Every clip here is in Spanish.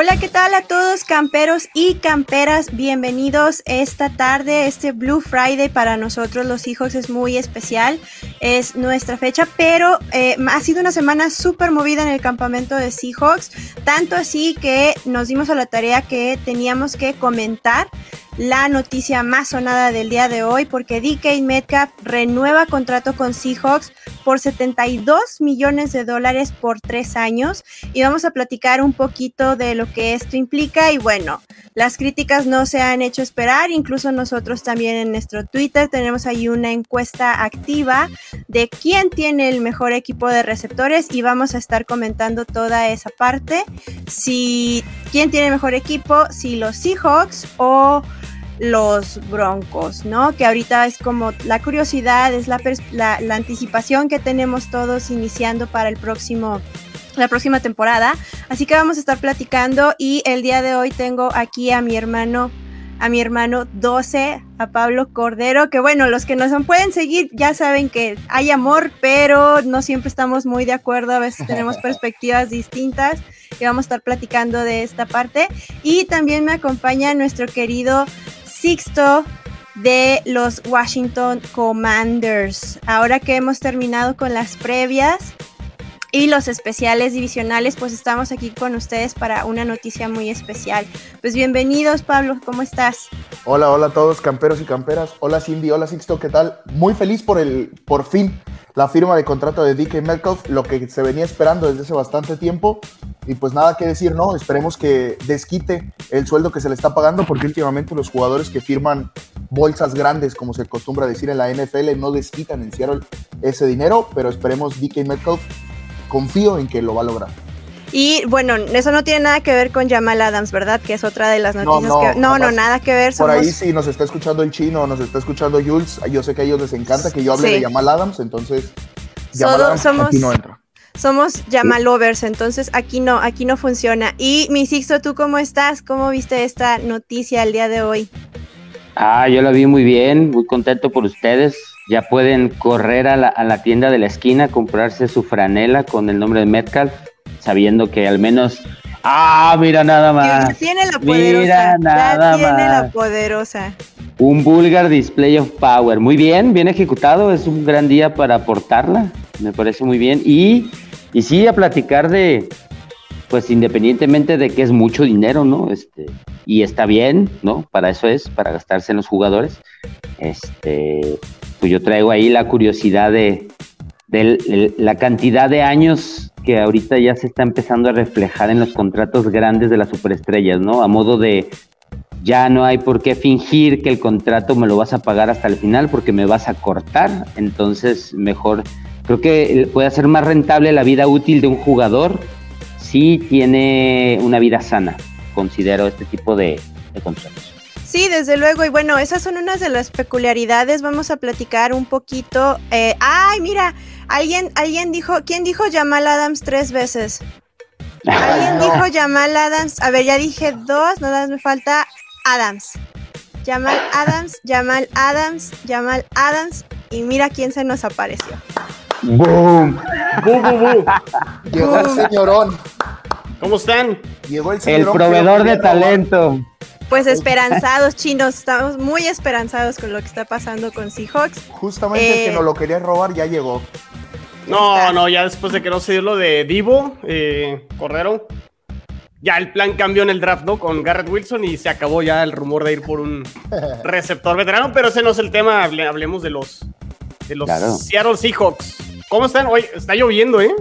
Hola, ¿qué tal a todos camperos y camperas? Bienvenidos esta tarde. Este Blue Friday para nosotros los hijos es muy especial. Es nuestra fecha, pero eh, ha sido una semana súper movida en el campamento de Seahawks. Tanto así que nos dimos a la tarea que teníamos que comentar la noticia más sonada del día de hoy porque DK Metcalf renueva contrato con Seahawks por 72 millones de dólares por tres años. Y vamos a platicar un poquito de lo que esto implica. Y bueno, las críticas no se han hecho esperar, incluso nosotros también en nuestro Twitter tenemos ahí una encuesta activa de quién tiene el mejor equipo de receptores. Y vamos a estar comentando toda esa parte, si quién tiene mejor equipo, si los Seahawks o los Broncos, ¿no? Que ahorita es como la curiosidad, es la, la, la, anticipación que tenemos todos iniciando para el próximo, la próxima temporada. Así que vamos a estar platicando y el día de hoy tengo aquí a mi hermano, a mi hermano 12, a Pablo Cordero, que bueno, los que nos pueden seguir ya saben que hay amor, pero no siempre estamos muy de acuerdo, a veces tenemos perspectivas distintas y vamos a estar platicando de esta parte. Y también me acompaña nuestro querido Sixto de los Washington Commanders. Ahora que hemos terminado con las previas y los especiales divisionales, pues estamos aquí con ustedes para una noticia muy especial. Pues bienvenidos, Pablo, ¿cómo estás? Hola, hola a todos, camperos y camperas. Hola Cindy, hola Sixto, ¿qué tal? Muy feliz por el, por fin, la firma de contrato de DK Metcalf, lo que se venía esperando desde hace bastante tiempo. Y pues nada que decir, ¿no? Esperemos que desquite el sueldo que se le está pagando, porque últimamente los jugadores que firman bolsas grandes, como se acostumbra decir en la NFL, no desquitan en Seattle ese dinero, pero esperemos DK Metcalf, confío en que lo va a lograr. Y bueno, eso no tiene nada que ver con Jamal Adams, ¿verdad? Que es otra de las noticias no, no, que... No, no, nada que ver. Por ahí si nos está escuchando el chino, nos está escuchando Jules, yo sé que a ellos les encanta que yo hable Sí. de Jamal Adams, entonces Jamal Solo Adams somos- aquí no entra. Somos Jamalovers, entonces aquí no, aquí no funciona. Y mi Sixto, ¿tú cómo estás? ¿Cómo viste esta noticia el día de hoy? Ah, yo la vi muy bien, muy contento por ustedes. Ya pueden correr a la, a la tienda de la esquina comprarse su franela con el nombre de Metcalf, sabiendo que al menos. Ah, mira nada Ya más. tiene la poderosa. Mira ya nada tiene la más. poderosa. Un vulgar display of power. Muy bien, bien ejecutado. Es un gran día para aportarla. Me parece muy bien. Y, y sí, a platicar de, pues independientemente de que es mucho dinero, ¿no? Este, y está bien, ¿no? Para eso es, para gastarse en los jugadores. Este, pues yo traigo ahí la curiosidad de, de la cantidad de años que ahorita ya se está empezando a reflejar en los contratos grandes de las superestrellas, ¿no? A modo de ya no hay por qué fingir que el contrato me lo vas a pagar hasta el final porque me vas a cortar. Entonces, mejor, creo que puede ser más rentable la vida útil de un jugador si tiene una vida sana. Considero este tipo de, de contratos. Sí, desde luego. Y bueno, esas son unas de las peculiaridades. Vamos a platicar un poquito. eh, ay, mira, alguien, alguien dijo, ¿quién dijo Jamal Adams tres veces? Alguien no. dijo Jamal Adams. A ver, ya dije dos, nada más me falta Adams. Jamal Adams, Jamal Adams, Jamal Adams. Y mira quién se nos apareció. ¡Boom! Bu, bu, bu. Llegó el señorón, ¿Cómo están? llegó el El señorón. que proveedor de talento. Pues esperanzados, chinos. Estamos muy esperanzados con lo que está pasando con Seahawks. Justamente Eh, el que nos lo quería robar ya llegó. No, está. no, ya después de que no se dio lo de Divo, eh, Cordero, ya el plan cambió en el draft, ¿no? Con Garrett Wilson y se acabó ya el rumor de ir por un receptor veterano, pero ese no es el tema, hable- hablemos de los, de los Claro. Seattle Seahawks. ¿Cómo están? Hoy está lloviendo, ¿eh?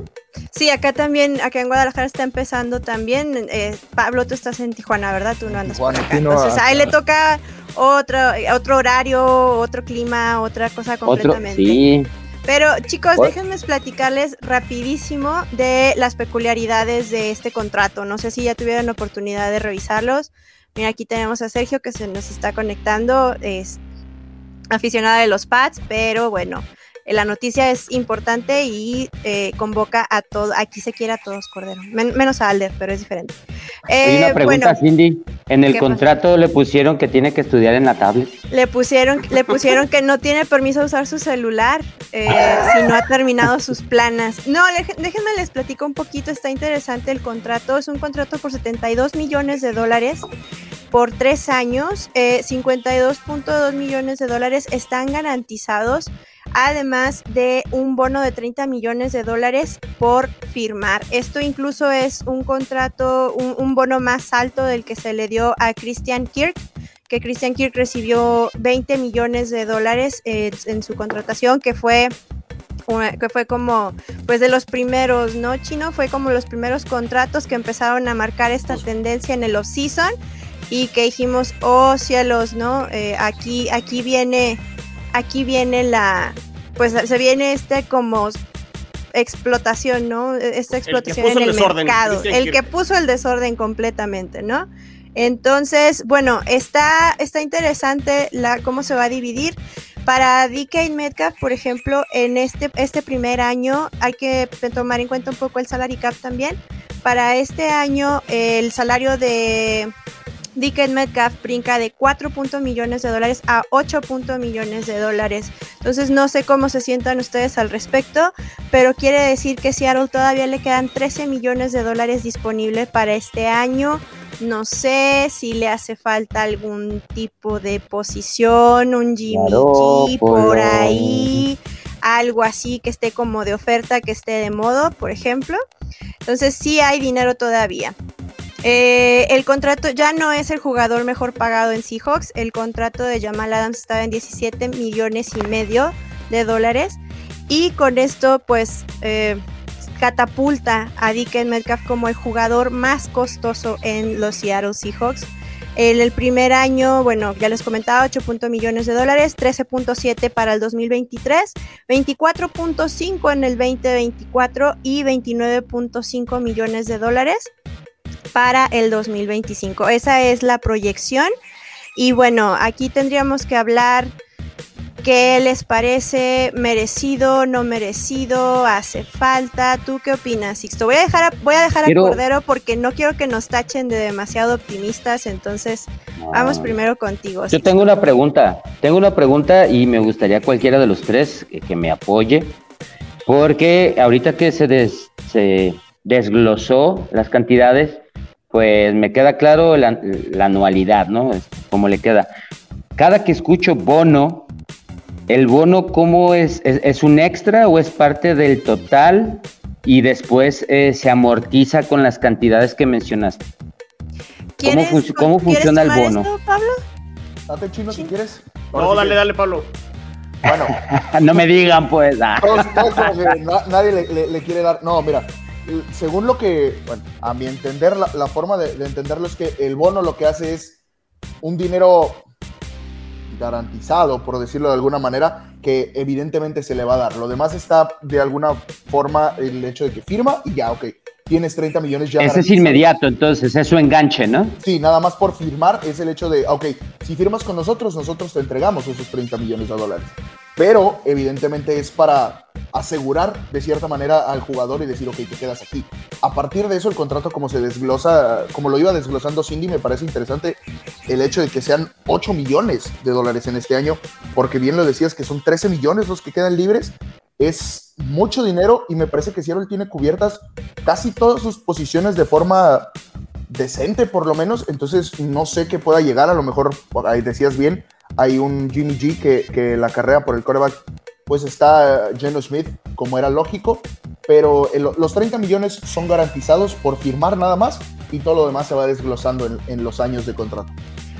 Sí, acá también, acá en Guadalajara está empezando también. eh, Pablo, tú estás en Tijuana, ¿verdad? Tú no andas por Tijuana, acá. aquí no, Entonces, a él le acá. toca otro, otro horario, otro clima, otra cosa Otro, completamente. sí. Pero chicos, What? déjenme platicarles rapidísimo de las peculiaridades de este contrato. No sé si ya tuvieron la oportunidad de revisarlos. Mira, aquí tenemos a Sergio que se nos está conectando, es aficionada de los Pats, pero bueno, la noticia es importante y eh, convoca a todo, aquí se quiere a todos, Cordero, Men- menos a Alder, pero es diferente. Hay una Eh, pregunta, bueno, Cindy. En el contrato le pusieron que tiene que estudiar en la tablet. le pusieron, le pusieron que no tiene permiso de usar su celular eh, si no ha terminado sus planas. No, déjenme les platico un poquito, está interesante el contrato. Es un contrato por 72 millones de dólares por tres años. Eh, 52.2 millones de dólares están garantizados, además de un bono de 30 millones de dólares por firmar. Esto incluso es un contrato, un, bono más alto del que se le dio a Christian Kirk que Christian Kirk recibió 20 millones de dólares eh, en su contratación, que fue que fue como pues de los primeros, ¿no? Chino fue como los primeros contratos que empezaron a marcar esta tendencia en el off-season y que dijimos, oh cielos, ¿no? Eh, aquí, aquí viene, aquí viene la, pues se viene este como explotación, ¿no? Esta explotación en el mercado, el que puso el desorden completamente, ¿no? Entonces, bueno, está, está interesante la, cómo se va a dividir. Para DK Metcalf, por ejemplo, en este, este primer año hay que tomar en cuenta un poco el salary cap también. Para este año, el salario de DK Metcalf brinca de 4 punto millones de dólares a 8 punto millones de dólares. Entonces no sé cómo se sientan ustedes al respecto, pero quiere decir que Seattle todavía le quedan 13 millones de dólares disponibles para este año. No sé si le hace falta algún tipo de posición, un Jimmy G por Garoppolo. ahí, algo así que esté como de oferta, que esté de modo, por ejemplo. Entonces sí hay dinero todavía. Eh, el contrato ya no es el jugador mejor pagado en Seahawks. El contrato de Jamal Adams estaba en 17 millones y medio de dólares. Y con esto, pues, eh, catapulta a DK Metcalf como el jugador más costoso en los Seattle Seahawks. En el primer año, bueno, ya les comentaba, 8 punto millones de dólares, 13.7 para el 2023, 24.5 en el 2024 y 29.5 millones de dólares para el 2025. Esa es la proyección. Y bueno, aquí tendríamos que hablar qué les parece merecido, no merecido, hace falta. ¿Tú qué opinas, Sixto? Voy a dejar a, voy a, dejar Quiero- a Cordero porque no quiero que nos tachen de demasiado optimistas. Entonces, vamos No. primero contigo. Yo Sixto. tengo una pregunta, tengo una pregunta y me gustaría cualquiera de los tres que, que me apoye, porque ahorita que se, des- se desglosó las cantidades, pues me queda claro la, la anualidad, ¿no? Es Como le queda. Cada que escucho bono, ¿el bono cómo es? ¿Es, es un extra o es parte del total y después eh, se amortiza con las cantidades que mencionaste? ¿Quieres- func- cómo ¿quieres funciona el bono? esto, Pablo? Date chino si Sí. quieres. No, dale, dale, Pablo. Bueno, no me digan, pues. ah. todos, todos como que na- nadie le, le- le quiere dar. No, mira, según lo que, bueno, a mi entender, la, la forma de, de entenderlo es que el bono lo que hace es un dinero garantizado, por decirlo de alguna manera, que evidentemente se le va a dar. Lo demás está de alguna forma el hecho de que firma y ya, ok, tienes 30 millones ya. Ese es inmediato, entonces, es su enganche, ¿no? Sí, nada más por firmar es el hecho de, ok, si firmas con nosotros, nosotros te entregamos esos 30 millones de dólares. Pero evidentemente es para asegurar de cierta manera al jugador y decir, ok, te quedas aquí. A partir de eso, el contrato como se desglosa, como lo iba desglosando Cindy, me parece interesante el hecho de que sean 8 millones de dólares en este año, porque bien lo decías que son 13 millones los que quedan libres. Es mucho dinero y me parece que Seattle tiene cubiertas casi todas sus posiciones de forma decente por lo menos, entonces no sé qué pueda llegar, a lo mejor, ahí decías bien, hay un Jimmy G que, que la carrera por el coreback, pues está eh, Geno Smith, como era lógico, pero los 30 millones son garantizados por firmar nada más y todo lo demás se va desglosando en, en los años de contrato.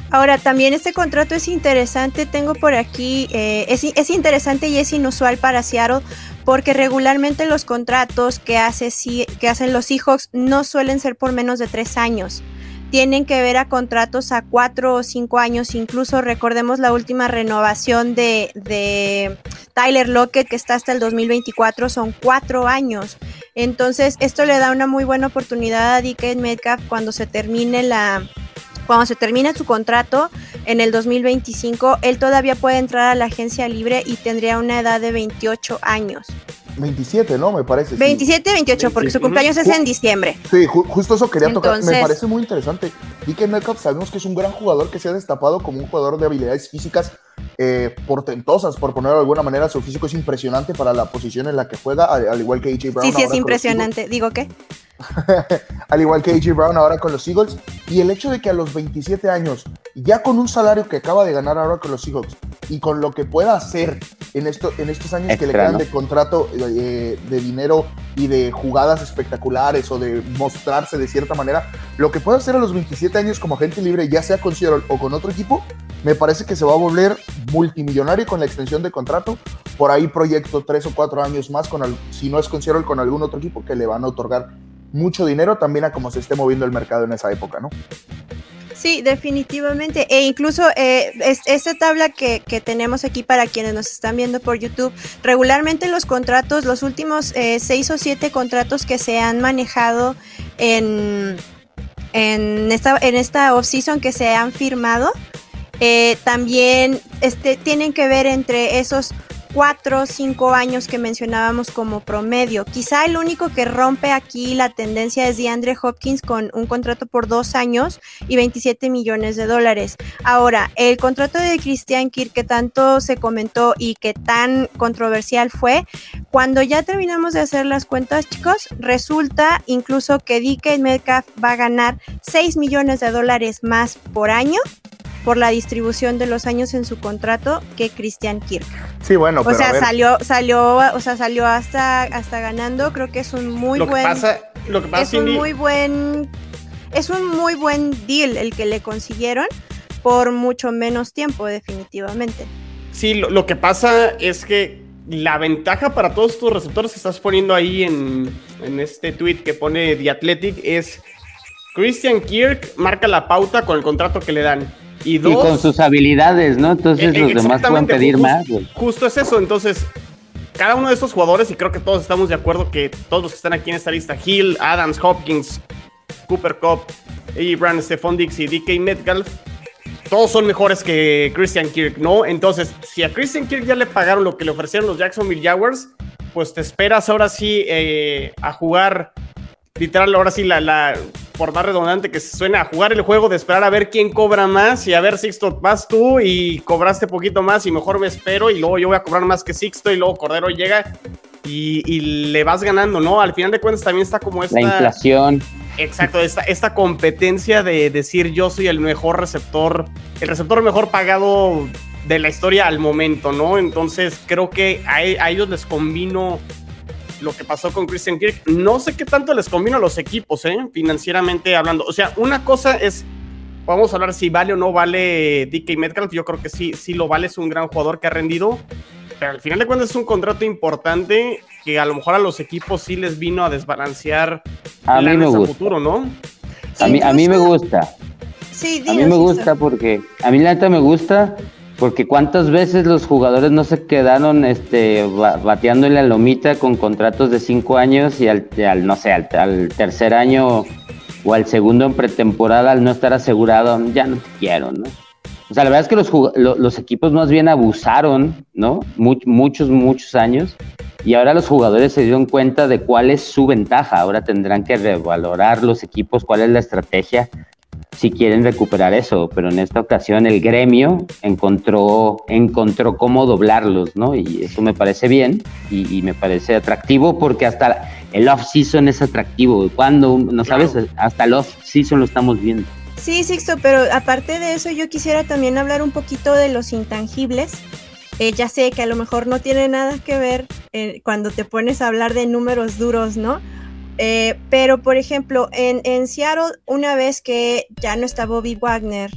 Ahora, también este contrato es interesante, tengo por aquí, eh, es, es interesante y es inusual para Seattle porque regularmente los contratos que, hace, que hacen los Seahawks no suelen ser por menos de tres años. Tienen que ver a contratos a cuatro o cinco años, incluso recordemos la última renovación de, de Tyler Lockett que está hasta el 2024, son cuatro años. Entonces, esto le da una muy buena oportunidad a DK Metcalf cuando se termine la, cuando se termine su contrato en el 2025, él todavía puede entrar a la agencia libre y tendría una edad de 28 años. 27, ¿no? Me parece. sí. 27, 28, porque su 27. cumpleaños es en diciembre. Sí, ju- justo eso quería tocar. Me parece muy interesante. DK Metcalf sabemos que es un gran jugador que se ha destapado como un jugador de habilidades físicas eh, portentosas, por ponerlo de alguna manera. Su físico es impresionante para la posición en la que juega, al, al igual que AJ Brown. Sí, sí, es impresionante. Digo que. al igual que AJ Brown ahora con los Eagles. Y el hecho de que a los 27 años, ya con un salario que acaba de ganar ahora con los Seahawks y con lo que pueda hacer en, esto, en estos años que le quedan ¿no? de contrato eh, de dinero y de jugadas espectaculares o de mostrarse de cierta manera, lo que pueda hacer a los 27 años como agente libre, ya sea con Seattle o con otro equipo, me parece que se va a volver multimillonario con la extensión de contrato. Por ahí proyecto tres o cuatro años más, con al- si no es con con algún otro equipo que le van a otorgar mucho dinero también a cómo se esté moviendo el mercado en esa época, ¿no? Sí, definitivamente. E incluso eh, es- esta tabla que, que tenemos aquí para quienes nos están viendo por YouTube, regularmente los contratos, los últimos eh, seis o siete contratos que se han manejado en, en esta, en esta off-season que se han firmado, eh, también este, tienen que ver entre esos cuatro o cinco años que mencionábamos como promedio. Quizá el único que rompe aquí la tendencia es DeAndre Hopkins con un contrato por dos años y 27 millones de dólares. Ahora, el contrato de Christian Kirk que tanto se comentó y que tan controversial fue, cuando ya terminamos de hacer las cuentas, chicos, resulta incluso que DK Metcalf va a ganar 6 millones de dólares más por año por la distribución de los años en su contrato que Christian Kirk. Sí, bueno, O pero a sea, ver, salió, salió, o sea, salió hasta, hasta ganando. Creo que es un muy lo que buen, pasa, lo que pasa, es un muy buen, es un muy buen deal el que le consiguieron por mucho menos tiempo, definitivamente. Sí, lo, lo que pasa es que la ventaja para todos tus receptores que estás poniendo ahí en, en este tweet que pone The Athletic es Christian Kirk marca la pauta con el contrato que le dan. Y Y con sus habilidades, ¿no? Entonces Eh, los demás pueden pedir ju- más, güey. Justo es eso. Entonces, cada uno de estos jugadores, y creo que todos estamos de acuerdo que todos los que están aquí en esta lista, Hill, Adams, Hopkins, Cooper Cup, A. Brown, Stephon Dix y DK Metcalf, todos son mejores que Christian Kirk, ¿no? Entonces, si a Christian Kirk ya le pagaron lo que le ofrecieron los Jacksonville Jaguars, pues te esperas ahora sí eh, a jugar, literal, ahora sí, la, la, por más redundante que suena, a jugar el juego de esperar a ver quién cobra más y a ver, Sixto, vas tú y cobraste poquito más y mejor me espero y luego yo voy a cobrar más que Sixto y luego Cordero llega y, y le vas ganando, ¿no? Al final de cuentas también está como esta... La inflación. Exacto, esta, esta competencia de decir yo soy el mejor receptor, el receptor mejor pagado de la historia al momento, ¿no? Entonces creo que a, a ellos les convino lo que pasó con Christian Kirk. No sé qué tanto les convino a los equipos, ¿eh? Financieramente hablando. O sea, una cosa es, vamos a hablar si vale o no vale DK Metcalf. Yo creo que sí, sí lo vale, es un gran jugador que ha rendido. Pero al final de cuentas es un contrato importante que a lo mejor a los equipos sí les vino a desbalancear A mí me gusta. futuro, ¿no? A mí, a mí me gusta. Sí, A mí me gusta porque, a mí la neta me gusta porque cuántas veces los jugadores no se quedaron este, ba- bateando en la lomita con contratos de cinco años y al, al, no sé, al, tercer año o al segundo en pretemporada al no estar asegurado, ya no te quiero, ¿no? O sea, la verdad es que los, lo- los equipos más bien abusaron, ¿no? Much- muchos, muchos años. Y ahora los jugadores se dieron cuenta de cuál es su ventaja. Ahora tendrán que revalorar los equipos, cuál es la estrategia si quieren recuperar eso, pero en esta ocasión el gremio encontró, encontró cómo doblarlos, ¿no? Y eso me parece bien y, y me parece atractivo porque hasta el off-season es atractivo. Cuando, no sabes, hasta el off-season lo estamos viendo. Sí, Sixto, pero aparte de eso, yo quisiera también hablar un poquito de los intangibles. Eh, ya sé que a lo mejor no tiene nada que ver eh, cuando te pones a hablar de números duros, ¿no? Eh, pero, por ejemplo, en, en Seattle, una vez que ya no está Bobby Wagner,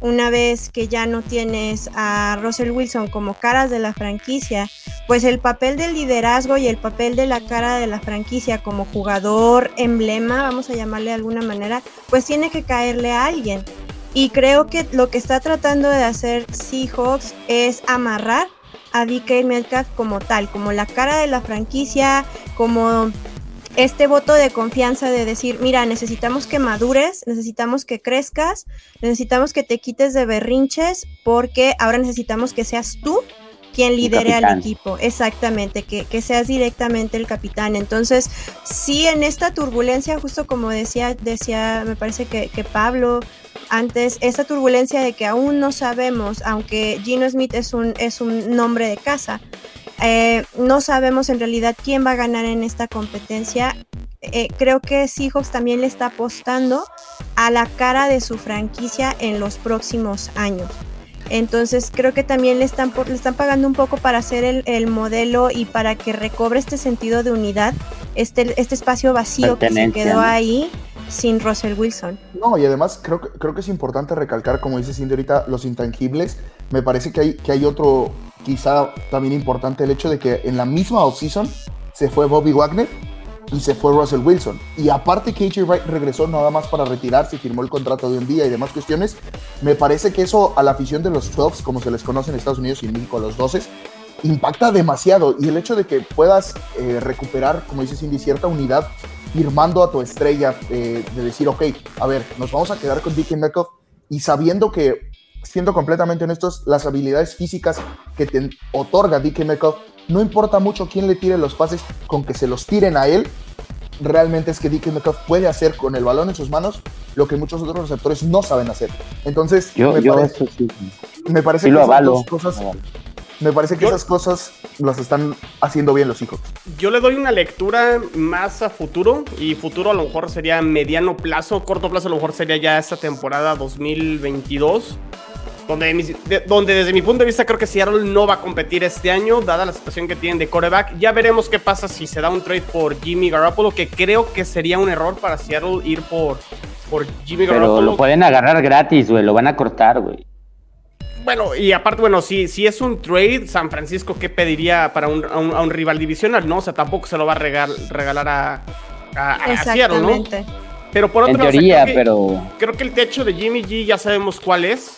una vez que ya no tienes a Russell Wilson como caras de la franquicia, pues el papel del liderazgo y el papel de la cara de la franquicia como jugador emblema, vamos a llamarle de alguna manera, pues tiene que caerle a alguien. Y creo que lo que está tratando de hacer Seahawks es amarrar a DK Metcalf como tal, como la cara de la franquicia, como este voto de confianza de decir, mira, necesitamos que madures, necesitamos que crezcas, necesitamos que te quites de berrinches, porque ahora necesitamos que seas tú quien lidere al equipo, exactamente, que, que seas directamente el capitán. Entonces, sí, en esta turbulencia, justo como decía, decía, me parece que, que Pablo antes, esa turbulencia de que aún no sabemos, aunque Gino Smith es un, es un nombre de casa, eh, no sabemos en realidad quién va a ganar en esta competencia. Eh, creo que Seahawks también le está apostando a la cara de su franquicia en los próximos años. Entonces creo que también le están, le están pagando un poco para hacer el, el modelo y para que recobre este sentido de unidad, este, este espacio vacío que se quedó ahí sin Russell Wilson. No, y además creo creo que es importante recalcar, como dice Cindy ahorita, los intangibles. Me parece que hay, que hay otro, quizá también importante, el hecho de que en la misma offseason se fue Bobby Wagner y se fue Russell Wilson. Y aparte que AJ Wright regresó nada más para retirarse firmó el contrato de un día y demás cuestiones, me parece que eso a la afición de los 12, como se les conoce en Estados Unidos y en México, los 12, impacta demasiado. Y el hecho de que puedas eh, recuperar, como dice Cindy, cierta unidad firmando a tu estrella, eh, de decir, ok, a ver, nos vamos a quedar con Dickie Metcalf y sabiendo que, siendo completamente honestos, las habilidades físicas que te otorga Dickie Metcalf, no importa mucho quién le tire los pases, con que se los tiren a él, realmente es que Dickie Metcalf puede hacer con el balón en sus manos lo que muchos otros receptores no saben hacer. Entonces, Yo, me, yo parece, eso sí. me parece Sí que lo esas avalo. dos cosas, me parece que esas cosas las están haciendo bien los hijos. Yo le doy una lectura más a futuro y futuro a lo mejor sería mediano plazo, corto plazo a lo mejor sería ya esta temporada 2022. Donde, mis- de- donde desde mi punto de vista creo que Seattle no va a competir este año, dada la situación que tienen de coreback. Ya veremos qué pasa si se da un trade por Jimmy Garoppolo, que creo que sería un error para Seattle ir por, por Jimmy Pero Garoppolo. lo pueden agarrar gratis, güey. Lo van a cortar, güey. Bueno, y aparte, bueno, si, si es un trade, San Francisco, ¿qué pediría para un, a, un, a un rival divisional? No, o sea, tampoco se lo va a regal- regalar a, a, a Seattle, ¿no? Exactamente. Pero por otro lado, o sea, teoría, creo que- pero. Creo que el techo de Jimmy G ya sabemos cuál es.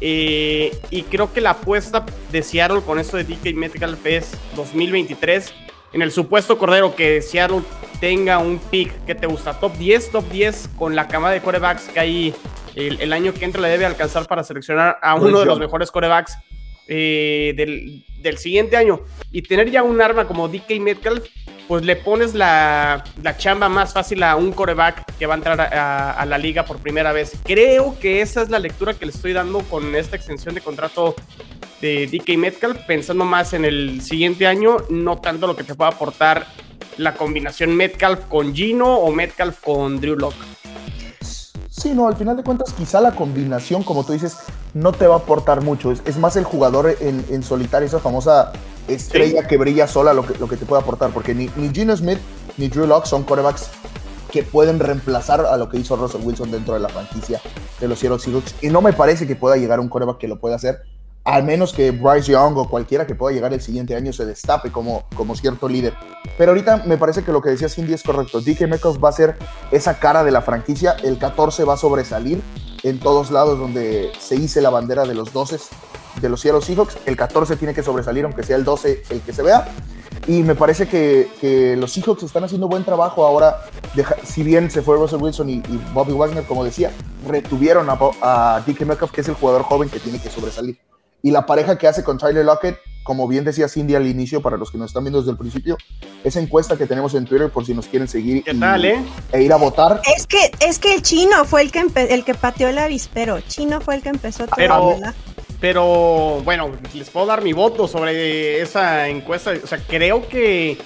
Eh, y creo que la apuesta de Seattle con esto de DK Metcalf es 2023. En el supuesto cordero que Seattle tenga un pick que te gusta, top 10, top 10, con la cama de corebacks que hay el, el año que entra le debe alcanzar para seleccionar a uno de los mejores corebacks eh, del, del siguiente año. Y tener ya un arma como DK Metcalf, pues le pones la, la chamba más fácil a un coreback que va a entrar a, a- a la liga por primera vez. Creo que esa es la lectura que le estoy dando con esta extensión de contrato de DK Metcalf, pensando más en el siguiente año, no tanto lo que te pueda aportar la combinación Metcalf con Gino o Metcalf con Drew Locke. Sí, no, al final de cuentas, quizá la combinación, como tú dices, no te va a aportar mucho. Es, es más el jugador en, en solitario, esa famosa estrella que brilla sola, lo que, lo que te puede aportar. Porque ni, ni Gino Smith ni Drew Locke son corebacks que pueden reemplazar a lo que hizo Russell Wilson dentro de la franquicia de los Seattle Seahawks. Y no me parece que pueda llegar un coreback que lo pueda hacer, al menos que Bryce Young o cualquiera que pueda llegar el siguiente año se destape como, como cierto líder. Pero ahorita me parece que lo que decía Cindy es correcto. DK Metcalf va a ser esa cara de la franquicia. El 14 va a sobresalir en todos lados donde se hice la bandera de los 12 de los Seattle Seahawks. El 14 tiene que sobresalir, aunque sea el 12 el que se vea. Y me parece que, los Seahawks están haciendo buen trabajo ahora. Si bien se fue Russell Wilson y, Bobby Wagner, como decía, retuvieron a, a DK Metcalf, que es el jugador joven que tiene que sobresalir. Y la pareja que hace con Tyler Lockett, como bien decía Cindy al inicio, para los que nos están viendo desde el principio, esa encuesta que tenemos en Twitter por si nos quieren seguir ¿Qué y- tal, eh? e ir a votar. Es que, es que el chino fue el que el que pateó el avispero. Chino fue el que empezó todo. Pero- ¿verdad? Pero bueno, les puedo dar mi voto sobre esa encuesta. O sea, creo que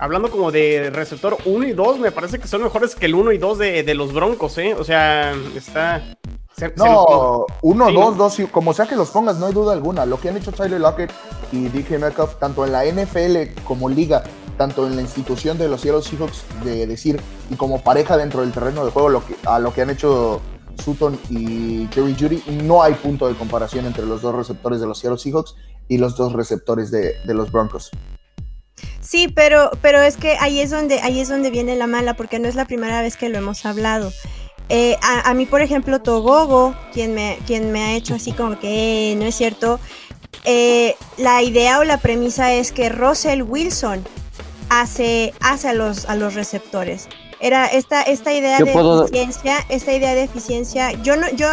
hablando como de receptor 1 y 2, me parece que son mejores que el 1 y 2 de, de los Broncos, ¿eh? O sea, está... se-. No, uno, Sí, dos, ¿no? dos, y como sea que los pongas, no hay duda alguna. Lo que han hecho Tyler Lockett y DK Metcalf, tanto en la NFL como liga, tanto en la institución de los Seattle Seahawks, de decir, y como pareja dentro del terreno de juego, lo que, a lo que han hecho Sutton y Jerry Judy, no hay punto de comparación entre los dos receptores de los Seattle Seahawks y los dos receptores de, de los Broncos. Sí, pero, pero es que ahí es donde, ahí es donde viene la mala, porque no es la primera vez que lo hemos hablado. Eh, a, a mí, por ejemplo, Togogo, quien me, quien me ha hecho así como que eh, no es cierto, eh, la idea o la premisa es que Russell Wilson hace, hace a, los, a los receptores. era esta, esta idea Yo de puedo- eficiencia, esta idea de eficiencia, yo no, yo,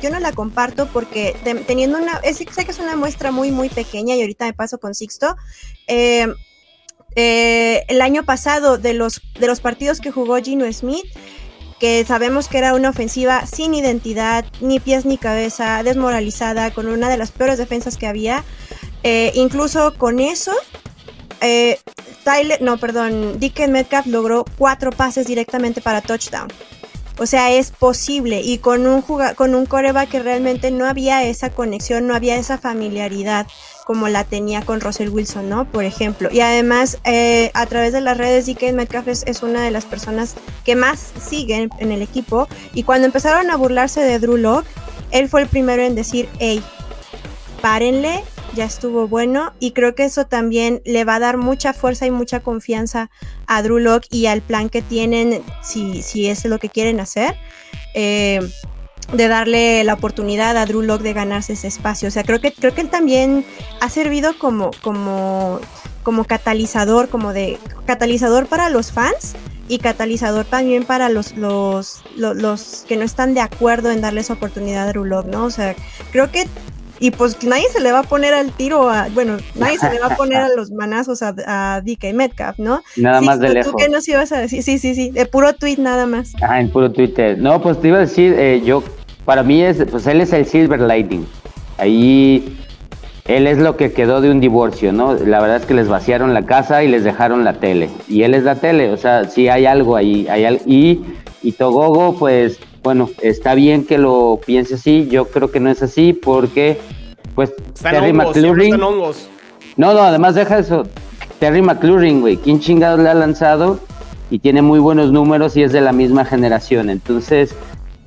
yo no la comparto porque te- teniendo una, es- sé que es una muestra muy, muy pequeña y ahorita me paso con Sixto. eh, eh, el año pasado de los, de los partidos que jugó Gino Smith, que sabemos que era una ofensiva sin identidad, ni pies ni cabeza, desmoralizada, con una de las peores defensas que había. eh, incluso con eso, eh, Tyler, no, perdón, Dickens Metcalf logró cuatro pases directamente para touchdown. O sea, es posible. Y con un con un coreback que realmente no había esa conexión, no había esa familiaridad como la tenía con Russell Wilson, ¿no? Por ejemplo. Y además, eh, a través de las redes, DK Metcalf es, es una de las personas que más siguen en el equipo. Y cuando empezaron a burlarse de Drew Lock, él fue el primero en decir, hey, párenle, ya estuvo bueno. Y creo que eso también le va a dar mucha fuerza y mucha confianza a Drew Lock y al plan que tienen, si, si es lo que quieren hacer. eh, de darle la oportunidad a Drew Lock de ganarse ese espacio. O sea, creo que, creo que él también ha servido como, como, como catalizador, como de catalizador para los fans y catalizador también para los, los, los, los que no están de acuerdo en darle esa oportunidad a Drew Lock, ¿no? O sea, creo que y pues nadie se le va a poner al tiro a, bueno, nadie se le va a poner a los manazos a, a DK Metcalf, ¿no? Nada Sí, más de ¿tú lejos. qué nos ibas a decir? Sí, sí, sí, de puro tweet nada más. Ah, en puro Twitter. No, pues te iba a decir, eh, yo, para mí es, pues él es el Silver Lightning. Ahí, él es lo que quedó de un divorcio, ¿no? La verdad es que les vaciaron la casa y les dejaron la tele. Y él es la tele, o sea, sí hay algo ahí. Hay al- y, y Togogo, pues, bueno, está bien que lo piense así. Yo creo que no es así porque, pues, Están Terry hongos, McLaurin. están hongos. No, no, además deja eso. Terry McLaurin, güey. ¿Quién chingados le ha lanzado? Y tiene muy buenos números y es de la misma generación. Entonces,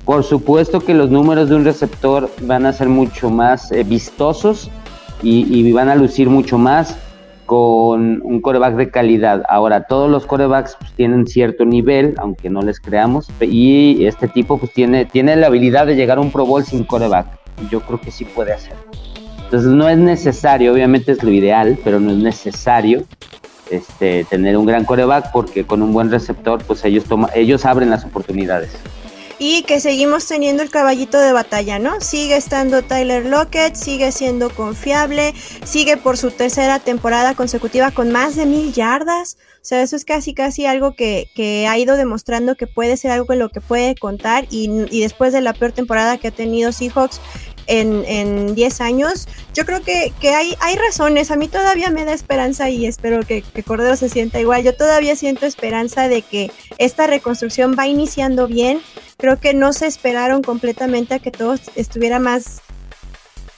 por supuesto que los números de un receptor van a ser mucho más eh, vistosos y, van a lucir mucho más con un coreback de calidad. Ahora, todos los corebacks pues, tienen cierto nivel, aunque no les creamos, y este tipo pues tiene, tiene la habilidad de llegar a un Pro Bowl sin coreback. Yo creo que sí puede hacerlo. Entonces no es necesario, obviamente es lo ideal, pero no es necesario este, tener un gran coreback porque con un buen receptor, pues ellos toma, ellos abren las oportunidades. Y que seguimos teniendo el caballito de batalla, ¿no? Sigue estando Tyler Lockett, sigue siendo confiable, sigue por su tercera temporada consecutiva con más de mil yardas. O sea, eso es casi, casi algo que, que ha ido demostrando que puede ser algo en lo que puede contar. Y, después de la peor temporada que ha tenido Seahawks en, en 10 años, yo creo que, que hay, hay razones. A mí todavía me da esperanza y espero que, que Cordero se sienta igual. Yo todavía siento esperanza de que esta reconstrucción va iniciando bien. Creo que no se esperaron completamente a que todo estuviera más,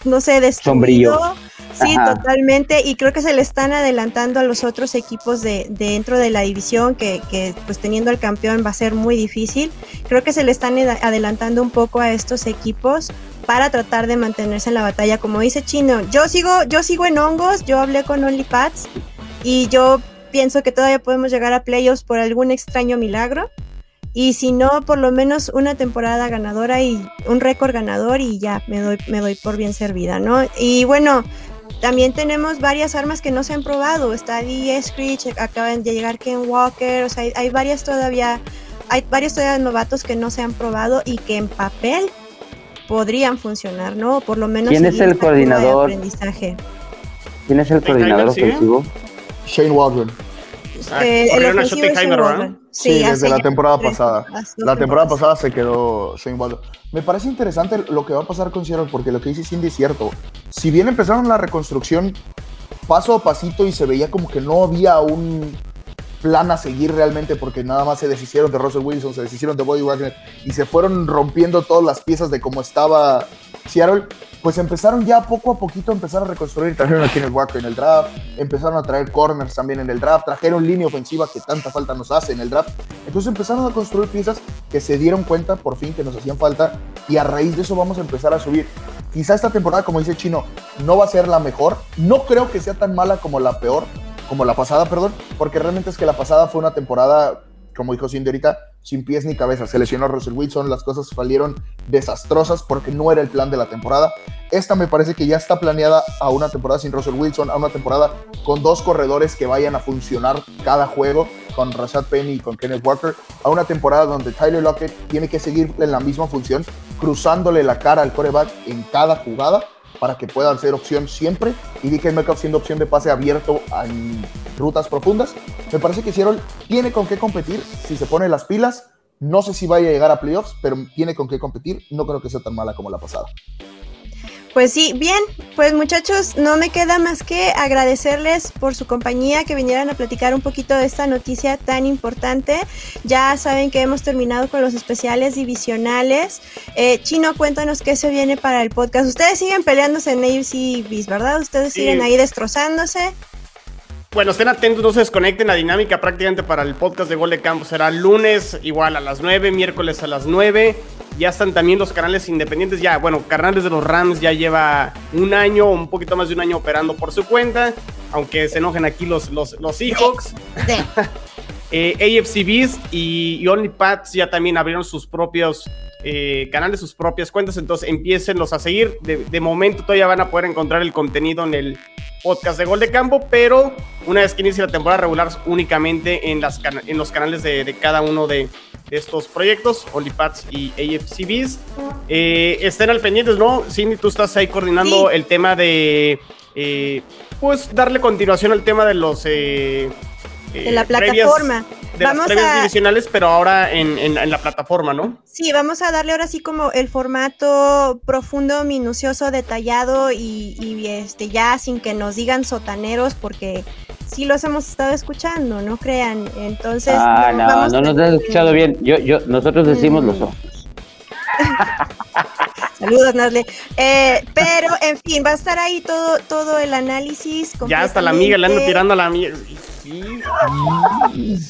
no sé, destruido. Sombrío. Sí, Ajá. totalmente. Y creo que se le están adelantando a los otros equipos de, de dentro de la división, que, que, pues teniendo al campeón va a ser muy difícil. Creo que se le están adelantando un poco a estos equipos para tratar de mantenerse en la batalla. Como dice Chino, yo sigo, yo sigo en hongos, yo hablé con OnlyPads y yo pienso que todavía podemos llegar a playoffs por algún extraño milagro. Y si no, por lo menos una temporada ganadora y un récord ganador y ya me doy, me doy por bien servida, ¿no? Y bueno, también tenemos varias armas que no se han probado. Está D. Screech, acaban de llegar Ken Walker, o sea, hay, hay varias todavía, hay varios todavía novatos que no se han probado y que en papel podrían funcionar, ¿no? Por lo menos ¿Quién es el curva de coordinador? aprendizaje. ¿Quién es el coordinador ofensivo? Shane Waldron. Ah, Eh. Sí, desde la temporada pasada. La temporada pasada se quedó Shane Waldron. Me parece interesante lo que va a pasar con Seattle porque lo que dice Cindy es cierto. Si bien empezaron la reconstrucción paso a pasito y se veía como que no había un plan a seguir realmente porque nada más se deshicieron de Russell Wilson, se deshicieron de Bobby Wagner y se fueron rompiendo todas las piezas de cómo estaba Seattle, pues empezaron ya poco a poquito empezar a reconstruir. Trajeron a Kenneth en el draft, empezaron a traer corners también en el draft, trajeron línea ofensiva que tanta falta nos hace en el draft. Entonces empezaron a construir piezas que se dieron cuenta por fin que nos hacían falta y a raíz de eso vamos a empezar a subir. Quizá esta temporada, como dice Chino, no va a ser la mejor. No creo que sea tan mala como la peor, como la pasada, perdón, porque realmente es que la pasada fue una temporada, como dijo Cindy ahorita, sin pies ni cabeza. Se lesionó Russell Wilson, las cosas salieron desastrosas porque no era el plan de la temporada. Esta me parece que ya está planeada a una temporada sin Russell Wilson, a una temporada con dos corredores que vayan a funcionar cada juego con Rashad Penny y con Kenneth Walker a una temporada donde Tyler Lockett tiene que seguir en la misma función, cruzándole la cara al coreback en cada jugada para que puedan ser opción siempre y DK Metcalf siendo opción de pase abierto en rutas profundas. Me parece que Seattle tiene con qué competir si se pone las pilas. No sé si vaya a llegar a playoffs, pero tiene con qué competir. No creo que sea tan mala como la pasada. Pues sí, bien, pues muchachos, no me queda más que agradecerles por su compañía, que vinieran a platicar un poquito de esta noticia tan importante. Ya saben que hemos terminado con los especiales divisionales. Eh, Chino, cuéntanos qué se viene para el podcast. Ustedes siguen peleándose en AFC ¿verdad? Ustedes Sí. siguen ahí destrozándose. Bueno, estén atentos, no se desconecten. La dinámica prácticamente para el podcast de Gol de Campo será lunes igual a las 9, miércoles a las 9. Ya están también los canales independientes. Ya, bueno, Carnales de los Rams ya lleva un año, un poquito más de un año operando por su cuenta. Aunque se enojen aquí los, los, los Seahawks. Eh, AFC Beast y, y OnlyPats ya también abrieron sus propios eh, canales, sus propias cuentas. Entonces empiécenlos a seguir. De, de momento todavía van a poder encontrar el contenido en el podcast de Gol de Campo, pero una vez que inicie la temporada regular, únicamente en, las en los canales de, de cada uno de estos proyectos, OnlyPats y AFC Beast. Eh, estén al pendientes, ¿no? Cindy, tú estás ahí coordinando Sí. el tema de. eh, pues darle continuación al tema de los. eh, De la eh, previas- plataforma. de las Vamos previas a- divisionales, pero ahora en, en- en la plataforma, ¿no? Sí, vamos a darle ahora sí como el formato profundo, minucioso, detallado y, y, este ya sin que nos digan sotaneros porque sí los hemos estado escuchando, no crean. Entonces, Ah, no, vamos no nos has escuchado bien. Yo, yo, nosotros decimos los ojos. Saludos, Nazle. Eh, pero, en fin, va a estar ahí todo, todo el análisis. Ya hasta la amiga le completamente. tirando a la amiga. Sí,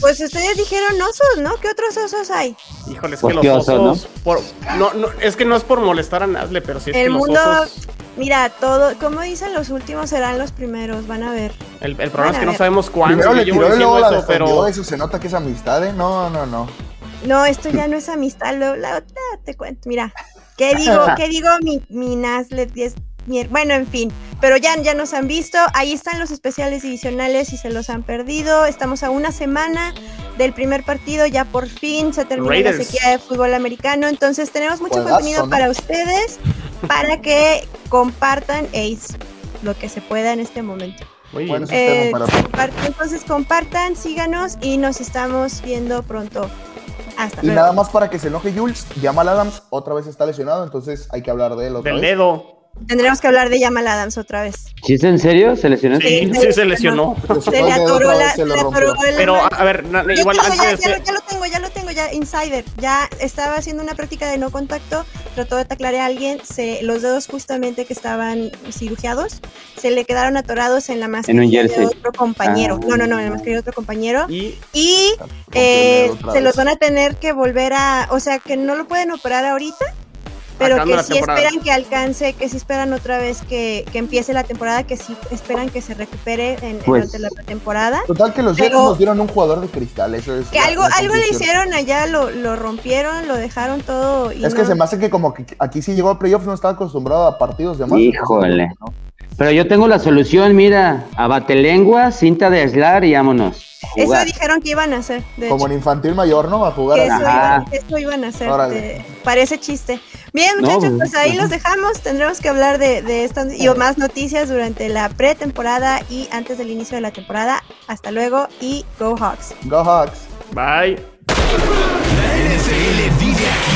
Pues ustedes dijeron osos, ¿no? ¿Qué otros osos hay? híjole, es Pues que los oso, ¿no? osos. por- no, no, es que no es por molestar a Nazle, pero sí es que el los mundo, osos. Mira, todo, como dicen los últimos serán los primeros, van a ver. El, el problema es Van que no ver. sabemos cuándo. Le tiró y luego la eso, pero. Eso se nota que es amistad, ¿eh? No, no, no. No, esto ya no es amistad, lo, la otra te cuento. Mira, ¿qué digo? ¿Qué digo? Mi, mi Naslet es mier- Bueno, en fin, pero ya, ya nos han visto. Ahí están los especiales divisionales si se los han perdido. Estamos a una semana del primer partido, ya por fin se termina Raiders. la sequía de fútbol americano. Entonces tenemos mucho contenido ¿no? para ustedes, para que compartan Ace lo que se pueda en este momento. Muy bien. Eh, para entonces compartan, síganos y nos estamos viendo pronto. Hasta Y luego. nada más para que se enoje Jules, Jamal Adams otra vez está lesionado, entonces hay que hablar de él otra Del vez. dedo. Tendremos que hablar de Jamal Adams otra vez. ¿Sí es en serio? ¿Se lesionó? Sí, Sí, sí se lesionó. Le Se le atoró la, se le atoró la Pero, a ver, na- igual antes ya, de ya lo, ya lo tengo, ya Insider. Ya estaba haciendo una práctica de no contacto, trató de taclar a alguien, se, los dedos justamente que estaban cirugiados, se le quedaron atorados en la mascarilla de jersey. otro compañero. Ah. No, no, no, en la mascarilla de otro compañero. Y Y eh, se los van a tener que volver a, o sea, que no lo pueden operar ahorita, pero que sí temporada. esperan que alcance, que sí esperan otra vez que, que empiece la temporada, que sí esperan que se recupere en, Pues- durante la temporada. Total que los Jets nos dieron un jugador de cristal, eso es. Que la- algo, la algo le hicieron allá, lo, lo rompieron, lo dejaron todo. Y Es que se me hace que como que aquí sí llegó a playoffs, no estaba acostumbrado a partidos de más. Híjole. Pero yo tengo la solución, mira, abatelengua, cinta de aislar y vámonos. Eso dijeron que iban a hacer. De Como hecho, en infantil mayor, ¿no? A jugar que a eso, Ajá. iban, eso iban a hacer. Órale. de- parece chiste. Bien, No, muchachos, pues, pues ahí ajá. los dejamos. Tendremos que hablar de, de estas y más noticias durante la pretemporada y antes del inicio de la temporada. Hasta luego y Go Hawks. Go Hawks. bye. La NFL vive aquí.